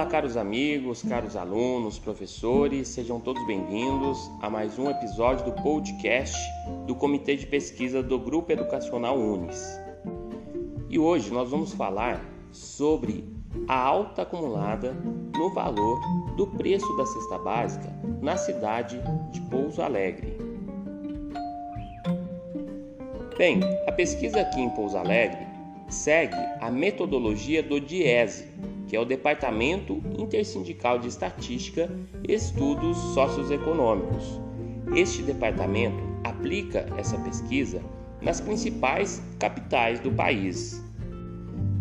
Olá, caros amigos, caros alunos, professores, sejam todos bem-vindos a mais um episódio do podcast do Comitê de Pesquisa do Grupo Educacional Unis. E hoje nós vamos falar sobre a alta acumulada no valor do preço da cesta básica na cidade de Pouso Alegre. Bem, a pesquisa aqui em Pouso Alegre segue a metodologia do DIESE, que é o Departamento Intersindical de Estatística e Estudos Socioeconômicos. Este departamento aplica essa pesquisa nas principais capitais do país.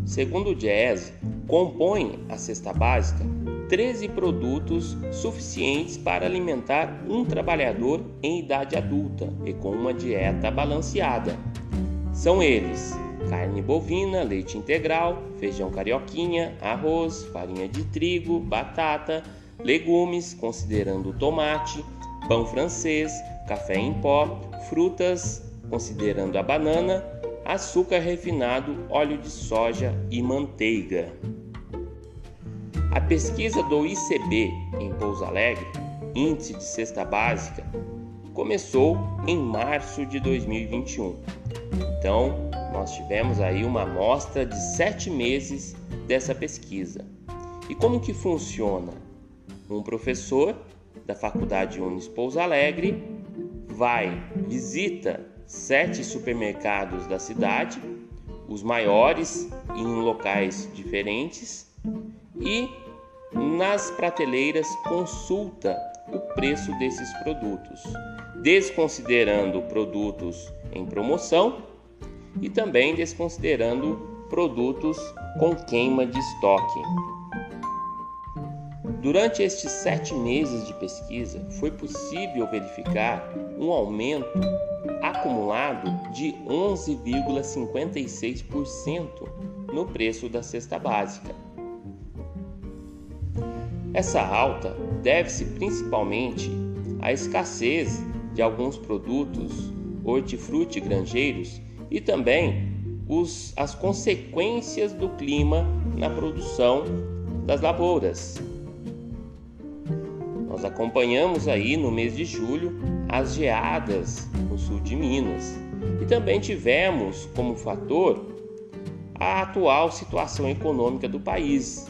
Segundo o DIESE, compõe a cesta básica 13 produtos suficientes para alimentar um trabalhador em idade adulta e com uma dieta balanceada. São eles: carne bovina, leite integral, feijão carioquinha, arroz, farinha de trigo, batata, legumes, considerando tomate, pão francês, café em pó, frutas, considerando a banana, açúcar refinado, óleo de soja e manteiga. A pesquisa do ICB em Pouso Alegre, Índice de Cesta Básica, começou em março de 2021. Então, nós tivemos aí uma amostra de sete meses dessa pesquisa. E como que funciona? Um professor da Faculdade Unis Pouso Alegre vai, visita sete supermercados da cidade, os maiores em locais diferentes, e nas prateleiras consulta o preço desses produtos, desconsiderando produtos em promoção e também desconsiderando produtos com queima de estoque. Durante estes sete meses de pesquisa, foi possível verificar um aumento acumulado de 11,56% no preço da cesta básica. Essa alta deve-se principalmente à escassez de alguns produtos hortifruti granjeiros e também os, as consequências do clima na produção das lavouras. Nós acompanhamos aí no mês de julho as geadas no sul de Minas e também tivemos como fator a atual situação econômica do país,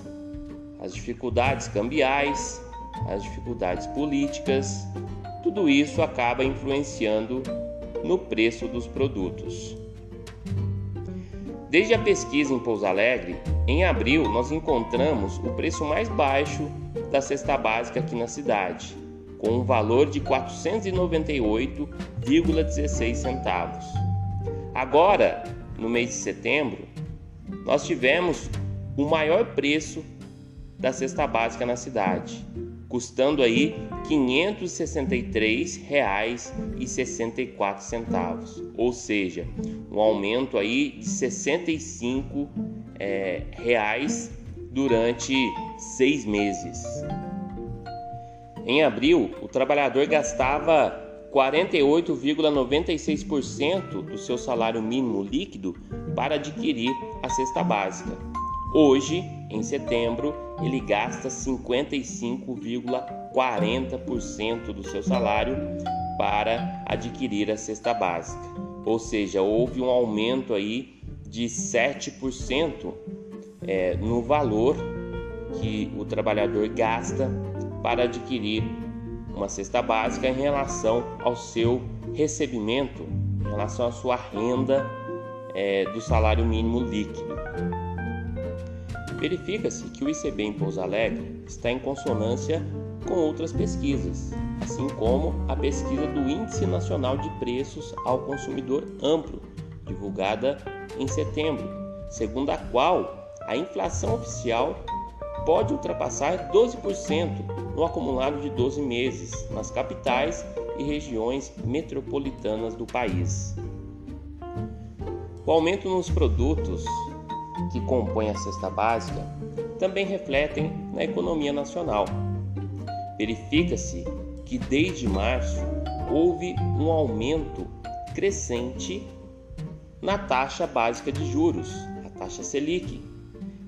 as dificuldades cambiais, as dificuldades políticas, tudo isso acaba influenciando no preço dos produtos. Desde a pesquisa em Pouso Alegre, em abril nós encontramos o preço mais baixo da cesta básica aqui na cidade, com um valor de R$ 498,16 centavos. Agora, no mês de setembro, nós tivemos o maior preço da cesta básica na cidade, custando aí R$ 563,64, ou seja, um aumento aí de R$ 65 é, reais durante seis meses. Em abril, o trabalhador gastava 48,96% do seu salário mínimo líquido para adquirir a cesta básica. Hoje, em setembro, ele gasta 55,40% do seu salário para adquirir a cesta básica. Ou seja, houve um aumento aí de 7% é, no valor que o trabalhador gasta para adquirir uma cesta básica em relação ao seu recebimento, em relação à sua renda é, do salário mínimo líquido. Verifica-se que o ICB em Pouso Alegre está em consonância com outras pesquisas, assim como a pesquisa do Índice Nacional de Preços ao Consumidor Amplo, divulgada em setembro, segundo a qual a inflação oficial pode ultrapassar 12% no acumulado de 12 meses nas capitais e regiões metropolitanas do país. O aumento nos produtos que compõem a cesta básica também refletem na economia nacional. Verifica-se que desde março houve um aumento crescente na taxa básica de juros, a taxa Selic.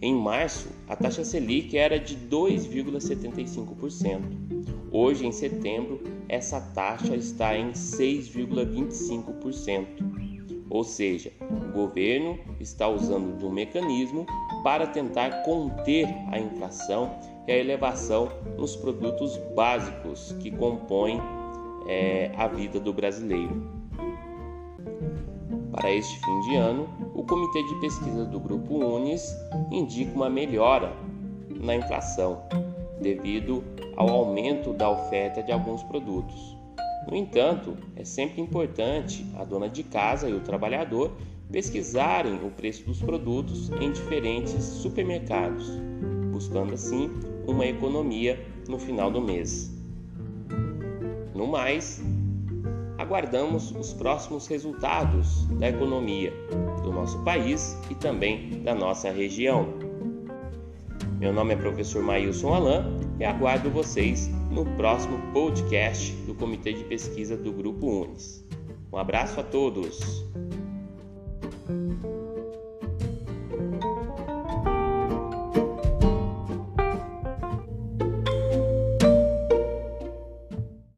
Em março, a taxa Selic era de 2,75%. Hoje, em setembro, essa taxa está em 6,25%. Ou seja, o governo está usando de um mecanismo para tentar conter a inflação e a elevação nos produtos básicos que compõem é, a vida do brasileiro. Para este fim de ano, o Comitê de Pesquisa do Grupo Unis indica uma melhora na inflação, devido ao aumento da oferta de alguns produtos. No entanto, é sempre importante a dona de casa e o trabalhador pesquisarem o preço dos produtos em diferentes supermercados, buscando assim uma economia no final do mês. No mais, aguardamos os próximos resultados da economia do nosso país e também da nossa região. Meu nome é professor Maílson Alain e aguardo vocês no próximo podcast do Comitê de Pesquisa do Grupo Unis. Um abraço a todos!